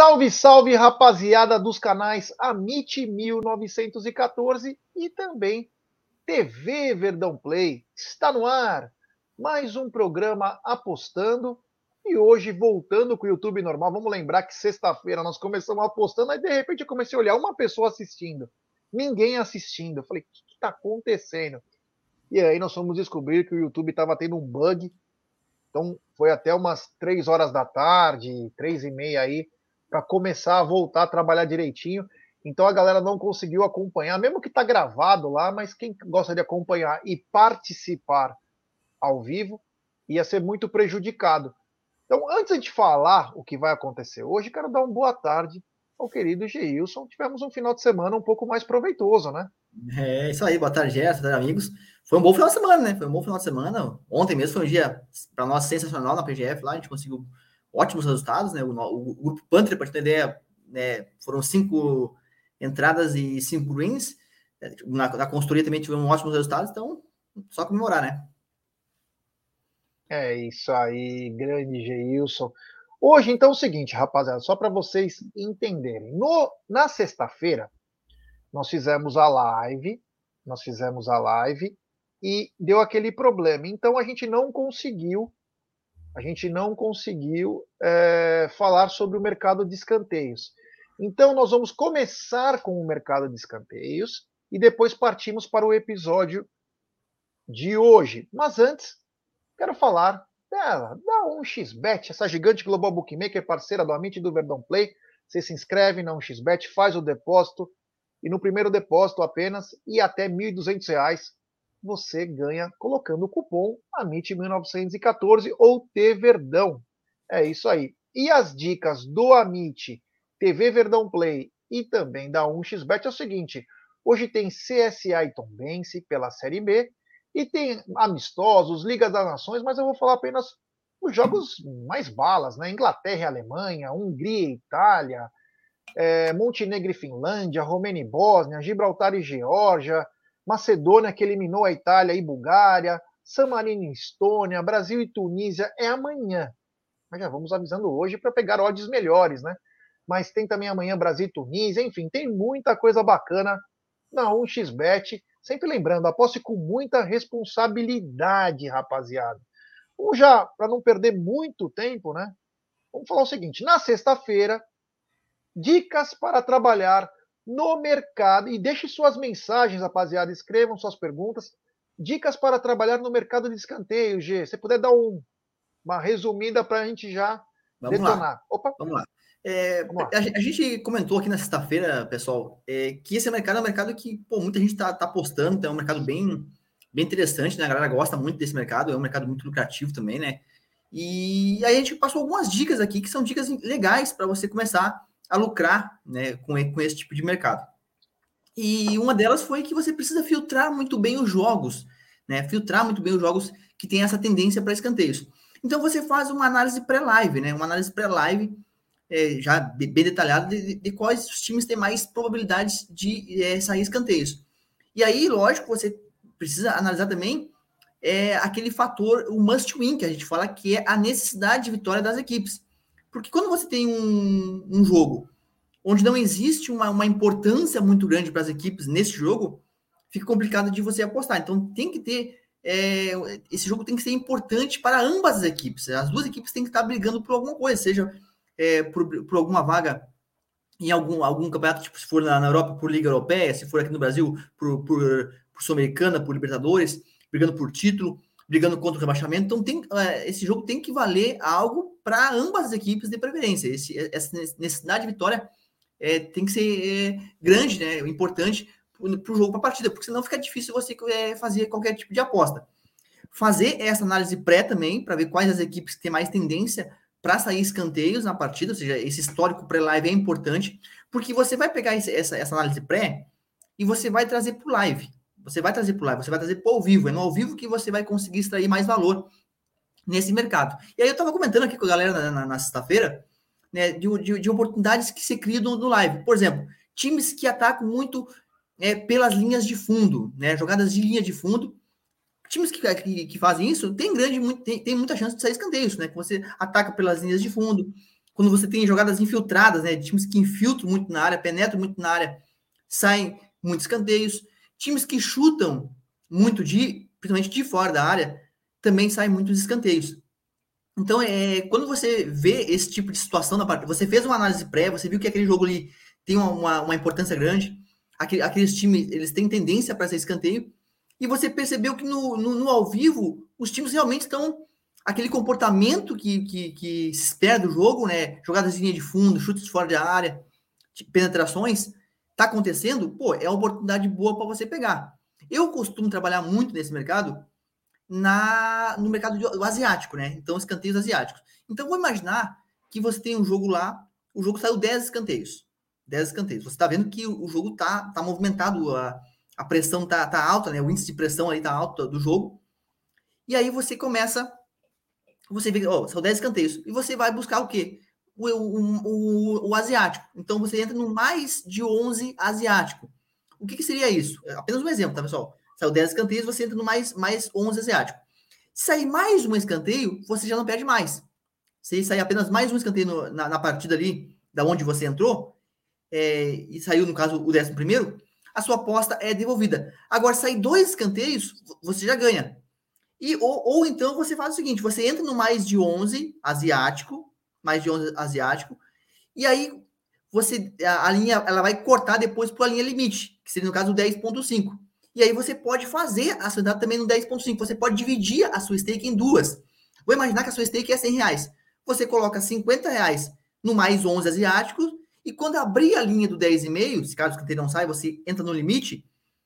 Salve, salve, rapaziada dos canais Amit 1914 e também TV Verdão Play. Está no ar mais um programa apostando e hoje voltando com o YouTube normal. Vamos lembrar que sexta-feira nós começamos apostando, aí de repente eu comecei a olhar uma pessoa assistindo, ninguém assistindo. Eu falei, o que está acontecendo? E aí nós fomos descobrir que o YouTube estava tendo um bug. Então foi até umas três horas da tarde, três e meia aí, para começar a voltar a trabalhar direitinho. Então a galera não conseguiu acompanhar, mesmo que está gravado lá, mas quem gosta de acompanhar e participar ao vivo ia ser muito prejudicado. Então, antes de falar o que vai acontecer hoje, quero dar uma boa tarde ao querido Geilson. Tivemos um final de semana um pouco mais proveitoso, né? É isso aí, boa tarde, Gerson, amigos. Foi um bom final de semana, né? Foi um bom final de semana. Ontem mesmo foi um dia, para nós, sensacional na PGF lá, a gente conseguiu ótimos resultados, né? O, o, o grupo Panther, para ter ideia, né, foram cinco entradas e cinco greens. Na, na consultoria também tivemos ótimos resultados, então só comemorar, né? É isso aí, grande Geilson. Hoje, então, é o seguinte, rapaziada, só para vocês entenderem. No, na sexta-feira, nós fizemos a live, nós fizemos a live e deu aquele problema. Então, a gente não conseguiu a gente não conseguiu é, falar sobre o mercado de escanteios. Então, nós vamos começar com o mercado de escanteios e depois partimos para o episódio de hoje. Mas antes, quero falar dela, da 1xBet, essa gigante global bookmaker, parceira do Amit e do Verdão Play. Você se inscreve na 1xBet, faz o depósito e no primeiro depósito apenas e até R$ 1.200 você ganha colocando o cupom AMIT1914 ou TVerdão. É isso aí. E as dicas do Amit, TV Verdão Play e também da 1xBet é o seguinte: hoje tem CSA e Tombense pela Série B e tem amistosos, Ligas das Nações, mas eu vou falar apenas os jogos mais balas, né? Inglaterra e Alemanha, Hungria e Itália, é, Montenegro e Finlândia, Romênia e Bósnia, Gibraltar e Geórgia, Macedônia, que eliminou a Itália e Bulgária, San Marino e Estônia, Brasil e Tunísia é amanhã. Mas já vamos avisando hoje para pegar odds melhores, né? Mas tem também amanhã Brasil e Tunísia, enfim, tem muita coisa bacana na 1xBet. Sempre lembrando, aposte com muita responsabilidade, rapaziada. Vamos já, para não perder muito tempo, né? Vamos falar o seguinte: na sexta-feira, dicas para trabalhar no mercado. E deixe suas mensagens, rapaziada. Escrevam suas perguntas. Dicas para trabalhar no mercado de escanteio, G. Se puder dar um, uma resumida para a gente já Vamos detonar. Lá. Opa. Vamos lá. É, Vamos lá. A, a, gente comentou aqui na sexta-feira, pessoal, é, que esse mercado é um mercado que pô, muita gente está tá apostando, então é um mercado bem, bem interessante, né? A galera gosta muito desse mercado, é um mercado muito lucrativo também, né? E aí a gente passou algumas dicas aqui que são dicas legais para você começar a lucrar né, com, com esse tipo de mercado. E uma delas foi que você precisa filtrar muito bem os jogos, né? Filtrar muito bem os jogos que têm essa tendência para escanteios. Então você faz uma análise pré-live, né? Uma análise pré-live é, já bem detalhada de, de, quais os times têm mais probabilidades de é, sair escanteios. E aí, lógico, você precisa analisar também é, aquele fator, o must win, que a gente fala que é a necessidade de vitória das equipes. Porque quando você tem um, um jogo onde não existe uma, uma importância muito grande para as equipes nesse jogo, fica complicado de você apostar. Então tem que ter. É, esse jogo tem que ser importante para ambas as equipes. As duas equipes têm que estar brigando por alguma coisa, seja é, por, por alguma vaga em algum, algum campeonato, tipo, se for na, na Europa por Liga Europeia, se for aqui no Brasil por, por, por Sul-Americana, por Libertadores, brigando por título, brigando contra o rebaixamento. Então tem, é, esse jogo tem que valer algo para ambas as equipes de preferência. Esse, essa necessidade de vitória é, tem que ser é, grande, né, importante para o jogo, para a partida, porque senão fica difícil você é, fazer qualquer tipo de aposta. Fazer essa análise pré também, para ver quais as equipes que têm mais tendência para sair escanteios na partida, ou seja, esse histórico pré-live é importante, porque você vai pegar esse, essa, essa análise pré e você vai trazer para o live. Você vai trazer para o live, você vai trazer para o ao vivo. É no ao vivo que você vai conseguir extrair mais valor nesse mercado. E aí eu estava comentando aqui com a galera na, na, na sexta-feira, né, de, de, de, oportunidades que se criam no, live. Por exemplo, times que atacam muito é, pelas linhas de fundo, né, jogadas de linha de fundo. Times que, que, que fazem isso tem grande, muito, tem, tem muita chance de sair escanteios, né? Que você ataca pelas linhas de fundo. quando você tem jogadas infiltradas, né? Times que infiltram muito na área, penetram muito na área, saem muitos escanteios. Times que chutam muito de, principalmente de fora da área, também saem muitos escanteios. Então, é, quando você vê esse tipo de situação na partida, você fez uma análise pré, você viu que aquele jogo ali tem uma, uma importância grande, aquele, aqueles times, eles têm tendência para ser escanteio, e você percebeu que no, no, no, ao vivo, os times realmente estão, aquele comportamento que, que, que se espera do jogo, né, jogadas de linha de fundo, chutes fora da área, penetrações, está acontecendo, pô, é uma oportunidade boa para você pegar. Eu costumo trabalhar muito nesse mercado na no mercado do asiático, né? Então, escanteios asiáticos. Então, vou imaginar que você tem um jogo lá, o jogo saiu 10 escanteios. 10 escanteios. Você está vendo que o jogo tá, tá movimentado, a, a pressão tá, tá alta, né? O índice de pressão aí tá alto do jogo. E aí você começa, você vê, ó, são 10 escanteios. E você vai buscar o quê? O, o, o, o asiático. Então, você entra no mais de 11 asiático. O que, que seria isso? É apenas um exemplo, tá, pessoal? Saiu 10 escanteios, você entra no mais, mais 11 asiático. Se sair mais um escanteio, você já não perde mais. Se sair apenas mais um escanteio no, na, na, partida ali, da onde você entrou, é, e saiu, no caso, o décimo primeiro, a sua aposta é devolvida. Agora, sair dois escanteios, você já ganha. E, ou, ou então você faz o seguinte: você entra no mais de 11 asiático, mais de 11 asiático, e aí você a, a linha ela vai cortar depois para a linha limite, que seria no caso o 10.5. E aí você pode fazer a sua entrada também no 10.5. Você pode dividir a sua stake em duas. Vou imaginar que a sua stake é 100 reais. Você coloca 50 reais no mais 11 asiáticos e quando abrir a linha do 10,5, se caso o escanteio não sai, você entra no limite,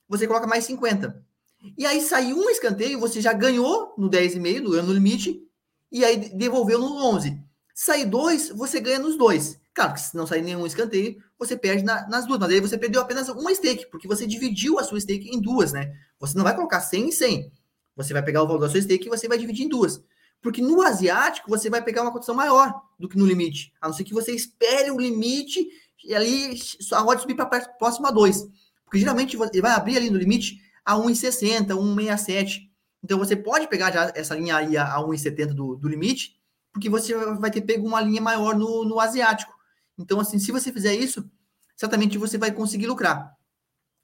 você coloca mais 50. E aí sai um escanteio, você já ganhou no 10,5, no, no limite, e aí devolveu no 11. Se sair dois, você ganha nos dois. Claro que se não sair nenhum escanteio, você perde na, nas duas, mas aí você perdeu apenas uma stake, porque você dividiu a sua stake em duas, né? Você não vai colocar 100 e 100. Você vai pegar o valor da sua stake e você vai dividir em duas. Porque no asiático, você vai pegar uma condição maior do que no limite. A não ser que você espere o limite e ali a odd subir para próxima a 2. Porque geralmente ele vai abrir ali no limite a 1,60, 1,67. Então você pode pegar já essa linha aí a 1,70 do, do limite, porque você vai ter pego uma linha maior no, no asiático. Então, assim, se você fizer isso, certamente você vai conseguir lucrar.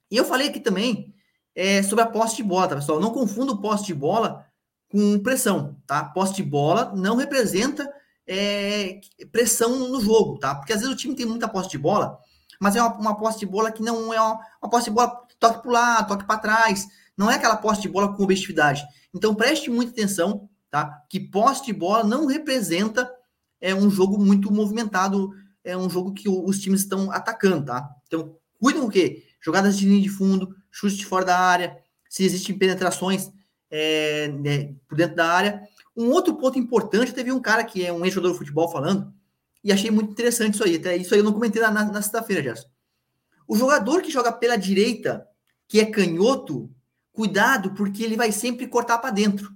E eu falei aqui também é, sobre a posse de bola, tá, pessoal? Não confunda o posse de bola com pressão, tá? Posse de bola não representa é, pressão no jogo, tá? Porque às vezes o time tem muita posse de bola, mas é uma, uma posse de bola que não é uma, uma posse de bola toque para lá, toque para trás, não é aquela posse de bola com objetividade. Então preste muita atenção, tá? Que posse de bola não representa é um jogo muito movimentado é um jogo que os times estão atacando, tá? Então, cuidem o quê? Jogadas de linha de fundo, chutes de fora da área, se existem penetrações é, né, por dentro da área. Um outro ponto importante, teve um cara que é um ex-jogador de futebol falando, e achei muito interessante isso aí. Até isso aí eu não comentei na, na sexta-feira, Gerson. O jogador que joga pela direita, que é canhoto, cuidado, porque ele vai sempre cortar para dentro.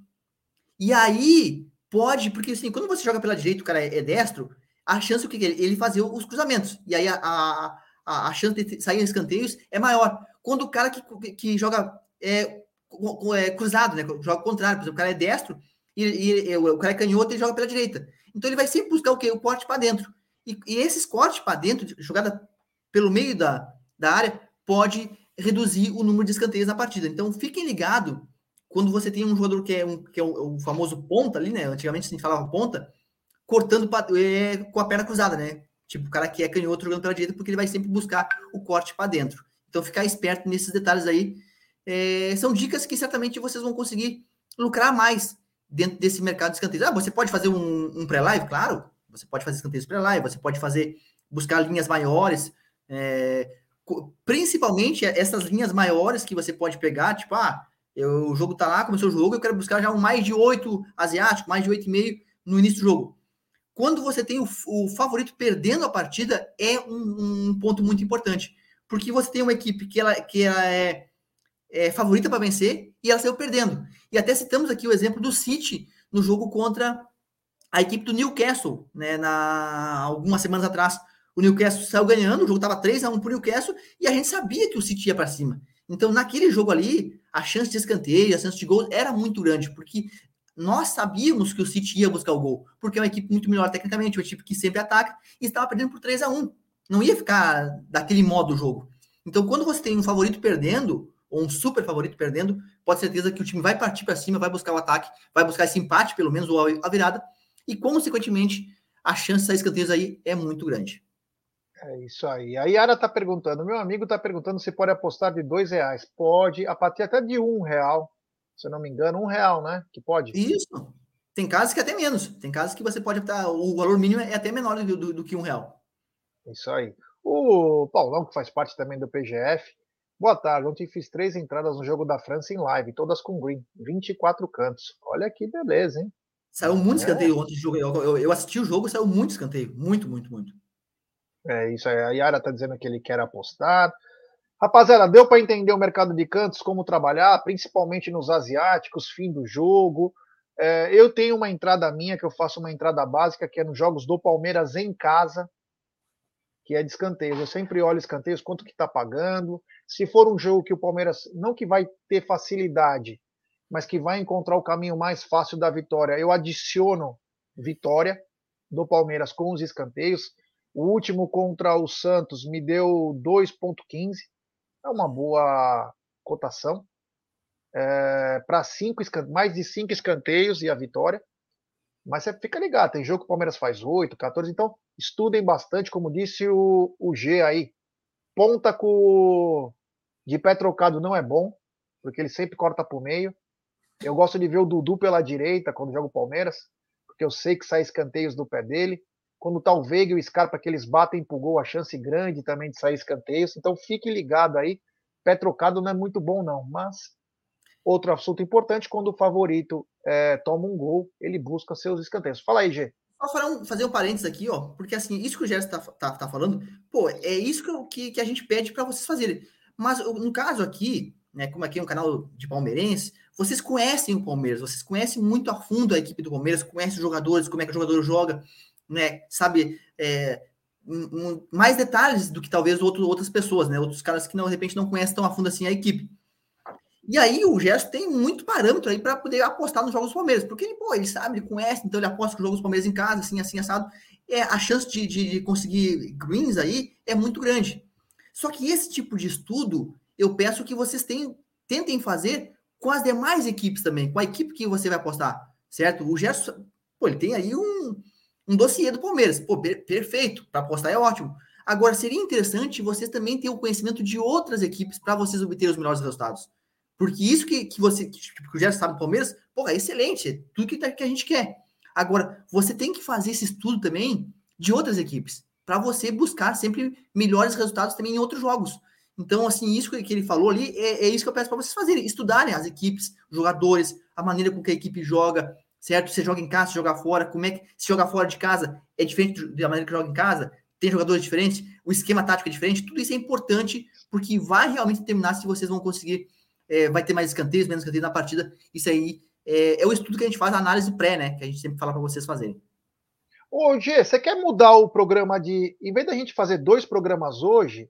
E aí pode, porque assim, quando você joga pela direita, o cara é, é destro, a chance o que, que ele, ele fazia os cruzamentos. E aí a, a, a, a chance de sair escanteios é maior. Quando o cara que, que joga é, é, cruzado, né? Joga contrário, por exemplo, o cara é destro e, e, e o cara é canhoto e joga pela direita. Então ele vai sempre buscar o quê? O corte para dentro. E, e, esses cortes para dentro, jogada pelo meio da, da área, pode reduzir o número de escanteios na partida. Então fiquem ligados quando você tem um jogador que é, um, que é o, famoso ponta ali, né? Antigamente gente falava ponta, cortando é, com a perna cruzada, né? Tipo, o cara que é canhoto jogando pela direita, porque ele vai sempre buscar o corte para dentro. Então, ficar esperto nesses detalhes aí. É, são dicas que certamente vocês vão conseguir lucrar mais dentro desse mercado de escanteios. Ah, você pode fazer um, um pré-live? Claro, você pode fazer escanteios pré-live, você pode fazer, buscar linhas maiores, é, principalmente essas linhas maiores que você pode pegar, tipo, ah, eu, o jogo tá lá, começou o jogo, eu quero buscar já um mais de 8 asiático, mais de 8,5 no início do jogo quando você tem o, o favorito perdendo a partida, é um, um, ponto muito importante. Porque você tem uma equipe que ela, que ela é, é favorita para vencer e ela saiu perdendo. E até citamos aqui o exemplo do City no jogo contra a equipe do Newcastle, né, na, algumas semanas atrás. O Newcastle saiu ganhando, o jogo estava 3 a 1 para o Newcastle e a gente sabia que o City ia para cima. Então, naquele jogo ali, a chance de escanteio, a chance de gol era muito grande, porque Nós sabíamos que o City ia buscar o gol, porque é uma equipe muito melhor tecnicamente, uma equipe que sempre ataca e estava perdendo por 3 a 1 Não ia ficar daquele modo o jogo. Então, quando você tem um favorito perdendo, ou um super favorito perdendo, pode ter certeza que o time vai partir para cima, vai buscar o ataque, vai buscar esse empate, pelo menos, ou a virada, e, consequentemente, a chance de escanteios aí é muito grande. É isso aí. A Yara está perguntando, meu amigo está perguntando se pode apostar de dois reais. Pode, a partir até de um real, se eu não me engano, um real, né? Que pode. Isso. Tem casos que é até menos. Tem casos que você pode optar, o valor mínimo é até menor do, do, do que um real. Isso aí. O Paulão, que faz parte também do PGF, boa tarde. Ontem fiz três entradas no jogo da França em live, todas com green, 24 cantos. Olha que beleza, hein? Saiu muito é. escanteio ontem de jogo. Eu, eu, eu, assisti o jogo, saiu muito escanteio. Muito, muito, muito. É isso aí. A Yara tá dizendo que ele quer apostar. Rapaziada, deu para entender o mercado de cantos, como trabalhar, principalmente nos asiáticos, fim do jogo. É, eu tenho uma entrada minha, que eu faço uma entrada básica, que é nos jogos do Palmeiras em casa, que é de escanteios. Eu sempre olho escanteios, quanto que está pagando. Se for um jogo que o Palmeiras, não que vai ter facilidade, mas que vai encontrar o caminho mais fácil da vitória, eu adiciono vitória do Palmeiras com os escanteios. O último contra o Santos me deu 2,15 é uma boa cotação. É, para cinco mais de cinco escanteios e a vitória. Mas você fica ligado, tem jogo que o Palmeiras faz 8, 14, então estudem bastante, como disse o, o G aí. Ponta com de pé trocado não é bom, porque ele sempre corta para o meio. Eu gosto de ver o Dudu pela direita quando joga o Palmeiras, porque eu sei que sai escanteios do pé dele. Quando tá o Veiga e o Scarpa que eles batem pro gol, a chance grande também de sair escanteios. Então fique ligado aí. Pé trocado não é muito bom, não. Mas outro assunto importante, quando o favorito é, toma um gol, ele busca seus escanteios. Fala aí, Gê. Só fazer um parênteses aqui, ó, porque assim, isso que o Gerson tá, tá, tá falando, pô, é isso que, que, que a gente pede para vocês fazerem. Mas no caso aqui, né, como aqui é um canal de palmeirense, vocês conhecem o Palmeiras, vocês conhecem muito a fundo a equipe do Palmeiras, conhecem os jogadores, como é que o jogador joga, né, sabe, é, um, mais detalhes do que talvez outro, outras pessoas, né, outros caras que não, de repente não conhecem tão a fundo assim a equipe. E aí o Gerson tem muito parâmetro aí para poder apostar nos jogos do Palmeiras, porque ele, pô, ele sabe, ele conhece, então ele aposta com os jogos do Palmeiras em casa, assim, assim, assado. É, a chance de, de, de conseguir greens aí é muito grande. Só que esse tipo de estudo, eu peço que vocês tenham, tentem fazer com as demais equipes também, com a equipe que você vai apostar, certo? O Gerson, pô, ele tem aí um, um dossiê do Palmeiras. Pô, per perfeito, para apostar é ótimo. Agora, seria interessante vocês também terem o conhecimento de outras equipes para vocês obterem os melhores resultados. Porque isso que, que você, que, que o Gerson sabe do Palmeiras, pô, é excelente, é tudo que, tá, que a gente quer. Agora, você tem que fazer esse estudo também de outras equipes, para você buscar sempre melhores resultados também em outros jogos. Então, assim, isso que ele falou ali é, é isso que eu peço para vocês fazerem: estudarem as equipes, jogadores, a maneira com que a equipe joga, certo? Você joga em casa, você joga fora, como é que se jogar fora de casa é diferente da maneira que joga em casa, tem jogadores diferentes, o esquema tático é diferente, tudo isso é importante porque vai realmente determinar se vocês vão conseguir, é, vai ter mais escanteios, menos escanteios na partida. Isso aí é, é, o estudo que a gente faz, a análise pré, né? Que a gente sempre fala para vocês fazerem. Ô, Gê, você quer mudar o programa de. Em vez da gente fazer dois programas hoje,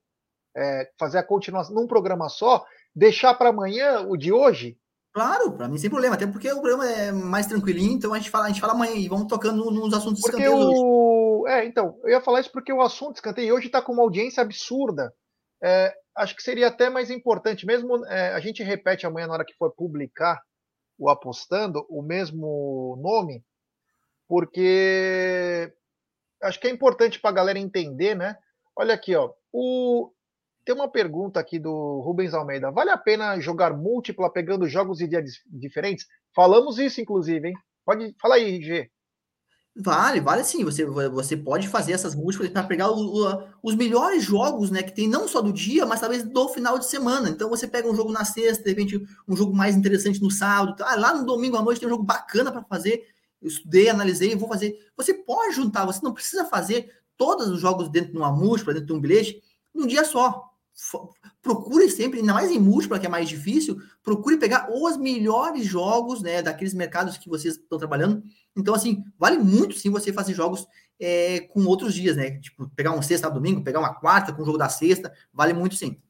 é, fazer a continuação num programa só, deixar para amanhã o de hoje? Claro, para mim sem problema, até porque o programa é mais tranquilinho, então a gente fala, a gente fala amanhã e vamos tocando nos assuntos porque escanteios o... hoje. É, então, eu ia falar isso porque o assunto escanteio hoje está com uma audiência absurda. É, acho que seria até mais importante, mesmo é, a gente repete amanhã na hora que for publicar o apostando o mesmo nome, porque acho que é importante para a galera entender, né? Olha aqui, ó, o, tem uma pergunta aqui do Rubens Almeida. Vale a pena jogar múltipla pegando jogos de dias diferentes? Falamos isso, inclusive, hein? Pode falar aí, G. Vale, vale sim. Você, você pode fazer essas múltiplas para pegar o, o, os melhores jogos, né? Que tem não só do dia, mas talvez do final de semana. Então você pega um jogo na sexta, de repente um jogo mais interessante no sábado. Ah, lá no domingo à noite tem um jogo bacana para fazer. Eu estudei, analisei, vou fazer. Você pode juntar, você não precisa fazer todos os jogos dentro de uma múltipla, dentro de um bilhete, num dia só procure sempre, ainda mais em múltipla, que é mais difícil, procure pegar os melhores jogos, né, daqueles mercados que vocês estão trabalhando. Então, assim, vale muito sim você fazer jogos é, com outros dias, né? Tipo, pegar um sexta, domingo, pegar uma quarta com o jogo da sexta, vale muito sim.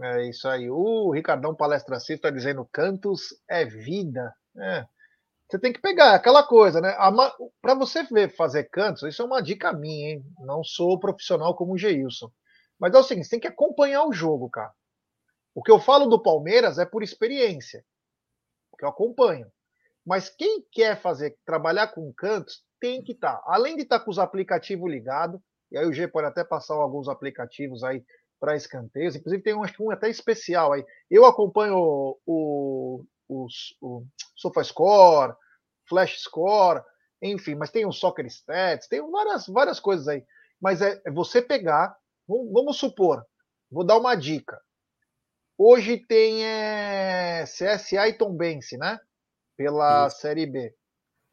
É isso aí. O Ricardão Palestra Cista está dizendo: Cantos é vida. É. Você tem que pegar aquela coisa, né? Para você ver fazer cantos, isso é uma dica minha, hein? Não sou profissional como o Geilson. Mas é o seguinte, tem que acompanhar o jogo, cara. O que eu falo do Palmeiras é por experiência, porque eu acompanho. Mas quem quer fazer, trabalhar com cantos, tem que estar. Tá. Além de estar tá com os aplicativos ligados, e aí o G pode até passar alguns aplicativos aí para escanteios, inclusive tem um, um até especial aí. Eu acompanho o, o, o, o SofaScore, Flash Score, enfim, mas tem o Soccer Stats, tem várias, várias coisas aí. Mas é, é você pegar, vamos, supor, vou dar uma dica. Hoje tem é, CSA e Tombense, né? Pela Isso. Série B.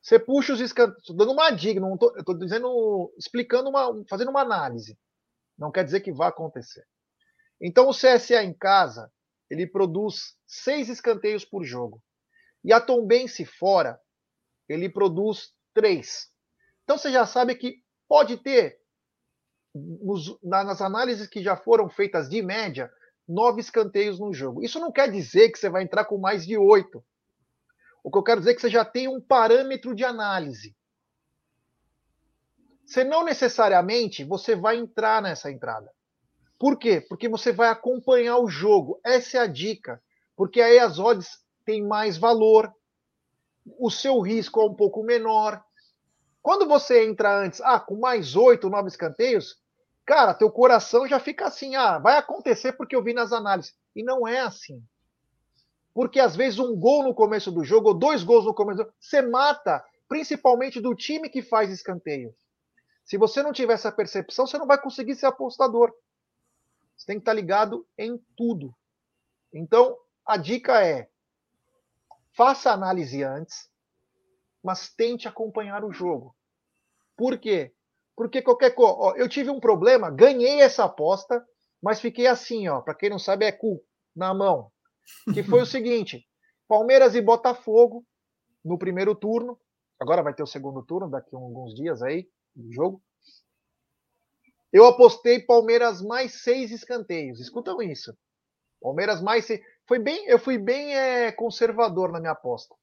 Você puxa os escanteios. Estou dando uma dica, não tô, eu estou dizendo, explicando uma, fazendo uma análise. Não quer dizer que vai acontecer. Então o CSA em casa, ele produz seis escanteios por jogo. E a Tombense fora, ele produz três. Então você já sabe que pode ter, nos, nas análises que já foram feitas de média, nove escanteios no jogo. Isso não quer dizer que você vai entrar com mais de oito. O que eu quero dizer é que você já tem um parâmetro de análise. Você não necessariamente você vai entrar nessa entrada. Por quê? Porque você vai acompanhar o jogo. Essa é a dica. Porque aí as odds têm mais valor. O seu risco é um pouco menor. Quando você entra antes, ah, com mais oito, nove escanteios, cara, teu coração já fica assim, ah, vai acontecer porque eu vi nas análises. E não é assim. Porque às vezes um gol no começo do jogo, ou dois gols no começo do jogo, você mata, principalmente do time que faz escanteio. Se você não tiver essa percepção, você não vai conseguir ser apostador. Você tem que estar ligado em tudo. Então, a dica é: faça análise antes, mas tente acompanhar o jogo. Por quê? Porque qualquer coisa. Eu tive um problema, ganhei essa aposta, mas fiquei assim, ó. Para quem não sabe, é cu na mão. Que foi o seguinte: Palmeiras e Botafogo no primeiro turno. Agora vai ter o segundo turno daqui a alguns dias aí do jogo. Eu apostei Palmeiras mais seis escanteios. Escutam isso. Palmeiras mais seis. Foi bem, eu fui bem é, conservador na minha aposta.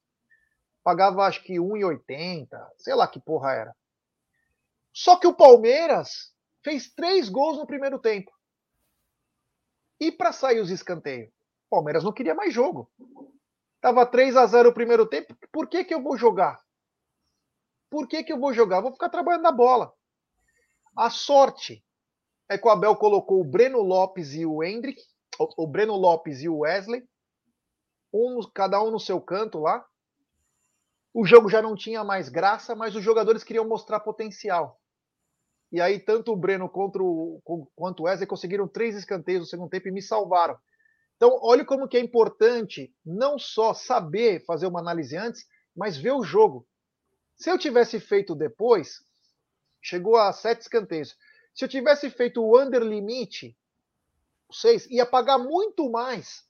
Pagava acho que 1,80, sei lá que porra era. Só que o Palmeiras fez três gols no primeiro tempo. E para sair os escanteios? O Palmeiras não queria mais jogo. Tava 3 a 0 o primeiro tempo. Por que, que eu vou jogar? Por que, que eu vou jogar? vou ficar trabalhando na bola. A sorte é que o Abel colocou o Breno Lopes e o Hendrick, o Breno Lopes e o Wesley, um, cada um no seu canto lá. O jogo já não tinha mais graça, mas os jogadores queriam mostrar potencial. E aí, tanto o Breno o, quanto o Wesley conseguiram três escanteios no segundo tempo e me salvaram. Então, olha como que é importante não só saber fazer uma análise antes, mas ver o jogo. Se eu tivesse feito depois, chegou a sete escanteios. Se eu tivesse feito o under limite, seis, ia pagar muito mais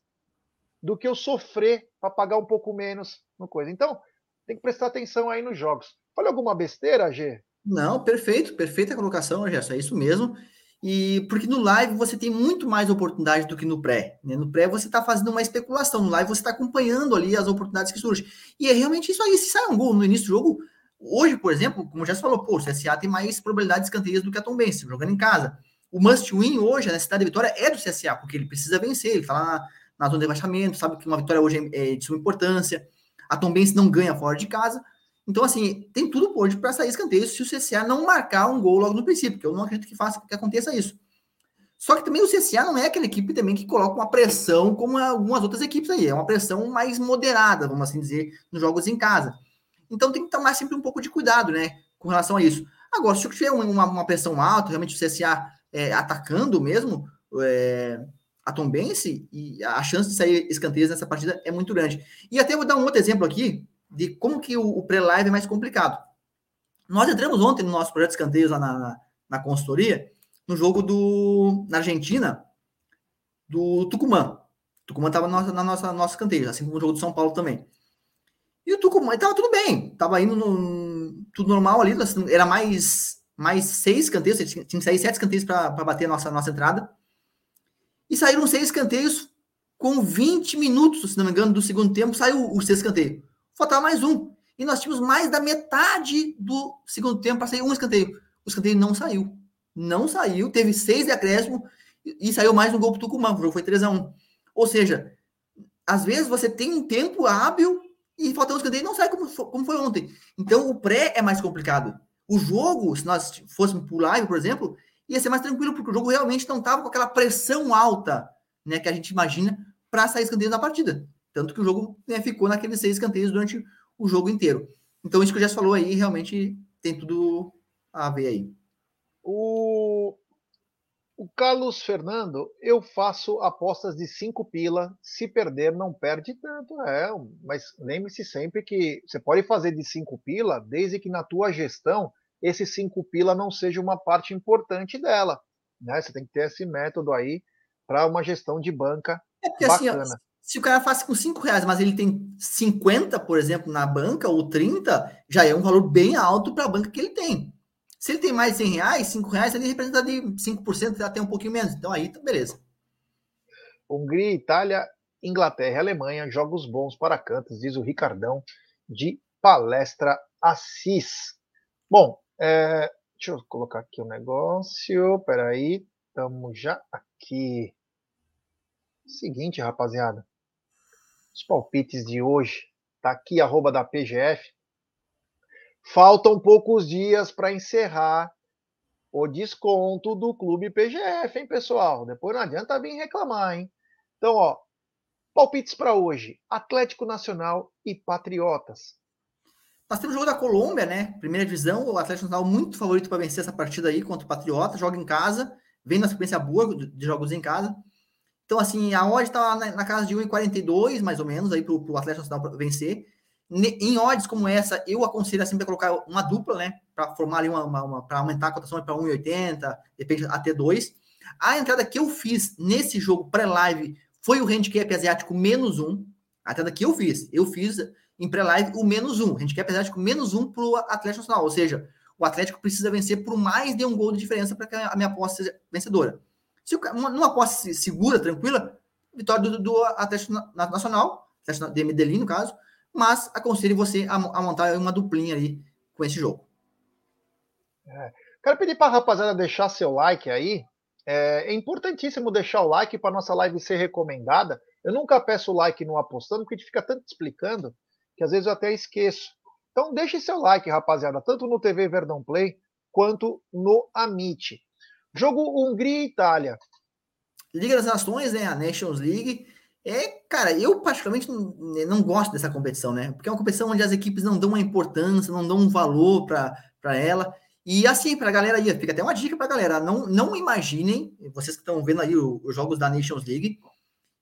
do que eu sofrer para pagar um pouco menos no coisa. Então, tem que prestar atenção aí nos jogos. Falei alguma besteira, G? Não, perfeito, perfeita colocação, Gerson, é isso mesmo. E porque no live você tem muito mais oportunidade do que no pré. Né? No pré você está fazendo uma especulação, no live você está acompanhando ali as oportunidades que surgem. E é realmente isso aí. Se sai um gol no início do jogo, hoje, por exemplo, como já se falou, pô, o CSA tem mais probabilidade de escanteios do que a Tom Benz, jogando em casa. O must win hoje, na cidade de Vitória, é do CSA, porque ele precisa vencer, ele está lá na, na zona de rebaixamento, sabe que uma vitória hoje é, é de suma importância. A Tom Benz não ganha fora de casa. Então, assim, tem tudo hoje para sair escanteio se o CSA não marcar um gol logo no princípio, porque eu não acredito que faça que aconteça isso. Só que também o CSA não é aquela equipe também que coloca uma pressão como algumas outras equipes aí. É uma pressão mais moderada, vamos assim dizer, nos jogos em casa. Então tem que tomar sempre um pouco de cuidado, né, com relação a isso. Agora, se tiver uma, uma pressão alta, realmente o CSA é, atacando mesmo é, a Tombense, e a chance de sair escanteios nessa partida é muito grande. E até vou dar um outro exemplo aqui, de como que o, o pré-live é mais complicado. Nós entramos ontem no nosso projeto escanteios lá na, na, na consultoria, no jogo do na Argentina, do Tucumã. O Tucumã estava na nossa, na nossa escanteio, assim como o jogo do São Paulo também. E o Tucumã estava tudo bem, estava indo no, tudo normal ali, era mais mais seis escanteios, tinha, tinha que sair sete escanteios para bater a nossa, nossa entrada. E saíram seis escanteios com 20 minutos, se não me engano, do segundo tempo, saiu o sexto escanteio faltava mais um. E nós tínhamos mais da metade do segundo tempo para sair um escanteio. O escanteio não saiu. Não saiu, teve seis de acréscimo e saiu mais um gol pro Tucumã. O jogo foi 3 a 1 Ou seja, às vezes você tem um tempo hábil e falta um escanteio não sai como, como foi ontem. Então o pré é mais complicado. O jogo, se nós fôssemos por live, por exemplo, ia ser mais tranquilo, porque o jogo realmente não estava com aquela pressão alta né, que a gente imagina para sair escanteio na partida. Tanto que o jogo né, ficou naqueles seis escanteios durante o jogo inteiro. Então, isso que o Jess falou aí, realmente tem tudo a ver aí. O, o Carlos Fernando, eu faço apostas de cinco pila. Se perder, não perde tanto. É, mas lembre-se sempre que você pode fazer de cinco pila, desde que na tua gestão esse cinco pila não seja uma parte importante dela. Né? Você tem que ter esse método aí para uma gestão de banca é porque, bacana. Assim, se o cara faz com 5 reais, mas ele tem 50, por exemplo, na banca, ou 30, já é um valor bem alto para a banca que ele tem. Se ele tem mais de 100 reais, 5 reais, ele representa de 5%, até um pouquinho menos. Então aí, tá beleza. Hungria, Itália, Inglaterra e Alemanha, jogos bons para cantos, diz o Ricardão, de Palestra Assis. Bom, é, deixa eu colocar aqui o um negócio, peraí, estamos já aqui. Seguinte, rapaziada, os palpites de hoje, tá aqui, arroba da PGF, Faltam poucos dias para encerrar o desconto do Clube PGF, hein, pessoal? Depois não adianta vir reclamar, hein? Então, ó, palpites para hoje: Atlético Nacional e Patriotas. Nós temos o jogo da Colômbia, né? Primeira divisão, o Atlético Nacional muito favorito para vencer essa partida aí contra o Patriota, joga em casa, vem na sequência boa de jogos em casa. Então, assim, a odd está na, casa de 1,42, mais ou menos, aí para o Atlético Nacional vencer. Em odds como essa, eu aconselho sempre a colocar uma dupla, né? Para formar ali uma, uma, uma para aumentar a cotação para 1,80, depende até 2. A entrada que eu fiz nesse jogo pré-live foi o handicap asiático menos um. A entrada que eu fiz, eu fiz em pré-live o menos um. Handicap asiático menos um para o Atlético Nacional. Ou seja, o Atlético precisa vencer por mais de um gol de diferença para que a minha aposta seja vencedora. Se uma, numa aposta segura, tranquila, vitória do, do Atlético Nacional, Atlético de Medellín, no caso, mas aconselho você a, a montar uma duplinha ali com esse jogo. É. Quero pedir para a rapaziada deixar seu like aí. É, é importantíssimo deixar o like para nossa live ser recomendada. Eu nunca peço like no apostando, porque a gente fica tanto explicando que às vezes eu até esqueço. Então deixe seu like, rapaziada, tanto no TV Verdão Play quanto no Amit. Jogo Hungria e Itália. Liga das Nações, né? A Nations League. É, cara, eu particularmente não, não, gosto dessa competição, né? Porque é uma competição onde as equipes não dão uma importância, não dão um valor para ela. E assim, para a galera aí, fica até uma dica para a galera: não, não imaginem, vocês que estão vendo aí os jogos da Nations League,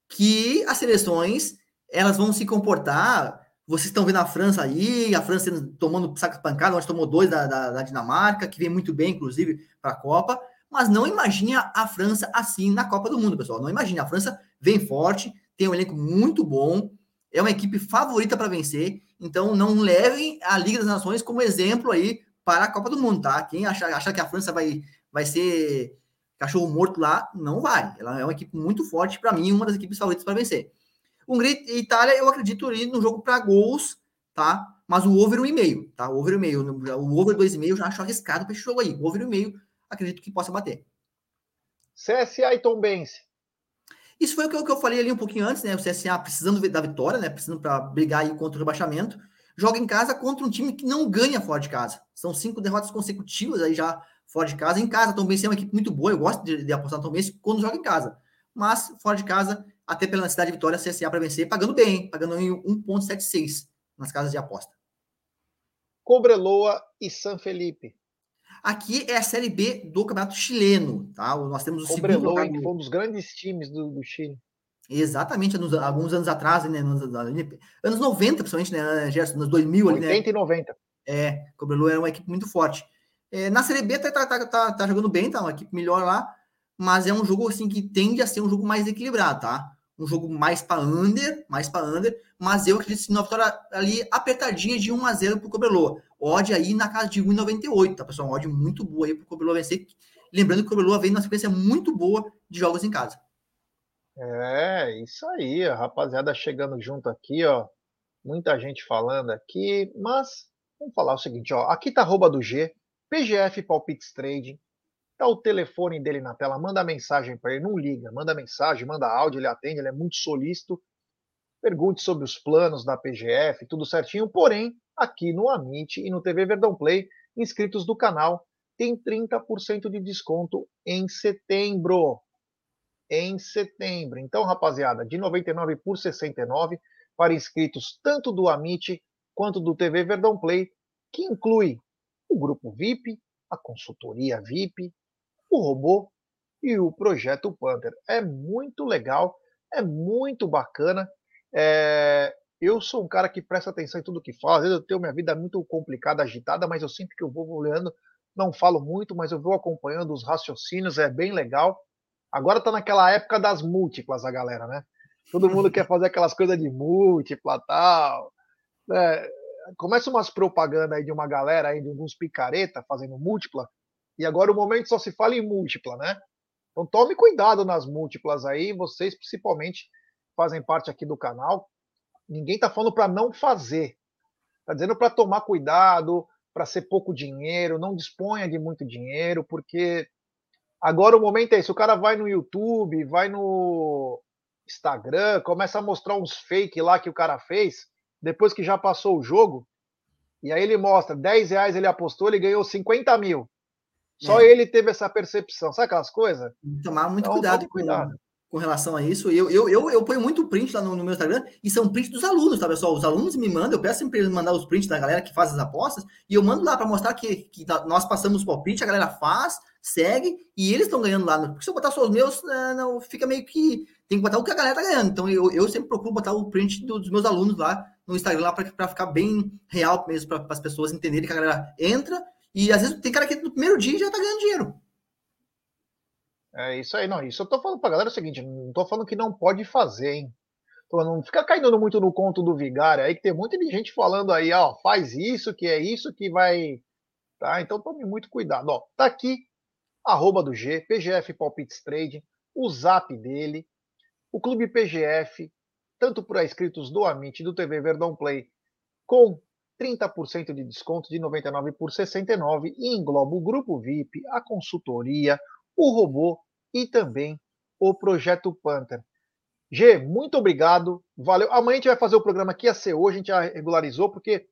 que as seleções elas vão se comportar. Vocês estão vendo a França aí, a França tomando saco de pancada, onde tomou dois da, da, da Dinamarca, que vem muito bem, inclusive, para a Copa. Mas não imagine a, França assim na Copa do Mundo, pessoal. Não imagine. A França vem forte, tem um elenco muito bom, é uma equipe favorita para vencer, então não levem a Liga das Nações como exemplo aí para a Copa do Mundo, tá? Quem achar que a França vai, vai ser cachorro morto lá, não vai. Ela é uma equipe muito forte, para mim, uma das equipes favoritas para vencer. Hungria e Itália, eu acredito ali no jogo para gols, tá? Mas o over 1,5, tá? O over 1,5. O over 2,5 já acho arriscado para esse jogo aí. O over 1,5 acredito que possa bater. CSA e Tombense. Isso foi o que eu, que eu falei ali um pouquinho antes, né? O CSA precisando da vitória, né? Precisando para brigar aí contra o rebaixamento. Joga em casa contra um time que não ganha fora de casa. São cinco derrotas consecutivas aí já fora de casa. Em casa, também é uma equipe muito boa. Eu gosto de, de apostar no Tom quando joga em casa. Mas fora de casa, até pela necessidade de vitória, CSA para vencer, pagando bem, pagando em 1,76 nas casas de aposta. Cobreloa e San Felipe. Aqui é a Série B do Campeonato Chileno, tá? Nós temos o Cobreloa, segundo que foi um dos grandes times do, do Chile. Exatamente, nos, alguns anos atrás, né, nos, anos 90, principalmente, né, Gerson, nos 2000 ali, 80 né? e 90. É, Cobreloa era uma equipe muito forte. É, na Série B tá, tá, tá, tá, jogando bem, tá uma equipe melhor lá, mas é um jogo assim que tende a ser um jogo mais equilibrado, tá? Um jogo mais para under, mais para under, mas eu acredito que uma vitória ali apertadinha de 1 a 0 pro Cobreloa. Odd aí na casa de 1,98, tá, pessoal? Uma odd muito boa aí pro Cobreloa vencer. Lembrando que o Cobreloa vem numa sequência muito boa de jogos em casa. É, isso aí, rapaziada chegando junto aqui, ó. Muita gente falando aqui, mas vamos falar o seguinte, ó. Aqui tá arroba do G, PGF Palpites Trading. Tá o telefone dele na tela, manda mensagem para ele, não liga, manda mensagem, manda áudio, ele atende, ele é muito solícito. Pergunte sobre os planos da PGF, tudo certinho. Porém, aqui no Amit e no TV Verdão Play, inscritos do canal, tem 30% de desconto em setembro. Em setembro. Então, rapaziada, de 99 por 69 para inscritos tanto do Amit quanto do TV Verdão Play, que inclui o grupo VIP, a consultoria VIP, o robô e o projeto Panther. É muito legal, é muito bacana. É... Eu sou um cara que presta atenção em tudo que fala. Às vezes eu tenho minha vida muito complicada, agitada, mas eu sempre que eu vou olhando, não falo muito, mas eu vou acompanhando os raciocínios, é bem legal. Agora tá naquela época das múltiplas, a galera, né? Todo mundo quer fazer aquelas coisas de múltipla tal. Né? Começa umas propagandas aí de uma galera aí, de alguns picareta fazendo múltipla, e agora o momento só se fala em múltipla, né? Então tome cuidado nas múltiplas aí, vocês principalmente fazem parte aqui do canal. Ninguém tá falando para não fazer. Tá dizendo para tomar cuidado, para ser pouco dinheiro, não disponha de muito dinheiro, porque agora o momento é esse. O cara vai no YouTube, vai no Instagram, começa a mostrar uns fake lá que o cara fez, depois que já passou o jogo, e aí ele mostra, 10 reais ele apostou, ele ganhou 50 mil. Só é. ele teve essa percepção. Sabe aquelas coisas? Tomar muito então, cuidado, cuidado. Com, relação a isso. Eu, eu, eu, eu ponho muito print lá no, no, meu Instagram, e são prints dos alunos, tá, pessoal? Os alunos me mandam, eu peço sempre eles mandar os prints da galera que faz as apostas, e eu mando lá para mostrar que, que nós passamos o palpite, a galera faz, segue, e eles estão ganhando lá. Porque se eu botar só os meus, é, não, fica meio que tem que botar o que a galera tá ganhando. Então eu, eu sempre procuro botar o print dos meus alunos lá no Instagram lá para ficar bem real mesmo, para as pessoas entenderem que a galera entra e às vezes tem cara que no primeiro dia já tá ganhando dinheiro. É isso aí, não. Isso eu tô falando pra galera é o seguinte: não tô falando que não pode fazer, hein? Não fica caindo muito no conto do vigário aí, que tem muita gente falando aí, ó, faz isso, que é isso que vai. Tá? Então tome muito cuidado. Ó, tá aqui, arroba do G, PGF Palpites Trade, o zap dele, o Clube PGF, tanto para inscritos do Amit do TV Verdão Play, com 30% de desconto de 99 por 69 e engloba o grupo VIP, a consultoria, o robô e também o projeto Panther. G, muito obrigado, valeu. Amanhã a gente vai fazer o programa que ia ser hoje, a gente já regularizou, porque,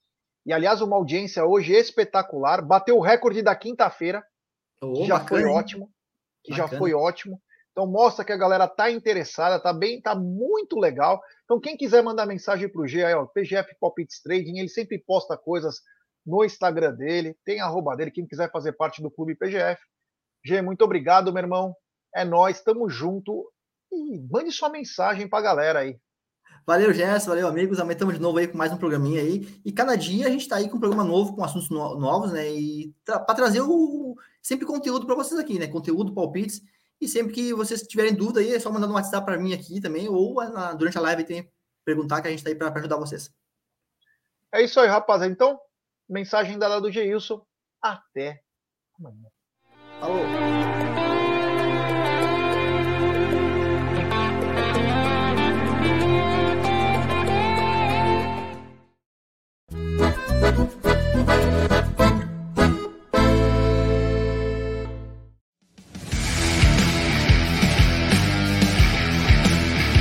e aliás, uma audiência hoje espetacular, bateu o recorde da quinta-feira, oh, que já bacana, foi ótimo, que bacana. já foi ótimo. Então mostra que a galera tá interessada, tá bem, tá muito legal. Então quem quiser mandar mensagem pro G aí, ó, PGF Palpites Trading, ele sempre posta coisas no Instagram dele, tem arroba dele, quem quiser fazer parte do clube PGF. G, muito obrigado, meu irmão. É nós, tamo junto e mande sua mensagem pra galera aí. Valeu, Gerson, valeu, amigos. Amanhã estamos de novo aí com mais um programinha aí. E cada dia a gente está aí com um programa novo, com assuntos no novos, né? E para trazer o, sempre conteúdo para vocês aqui, né? Conteúdo, palpites e sempre que vocês tiverem dúvida aí, é só mandar um WhatsApp para mim aqui também, ou na, durante a live tem perguntar que a gente está aí para ajudar vocês. É isso aí, rapaziada. Então, mensagem dada do Geilson. Até amanhã. Falou!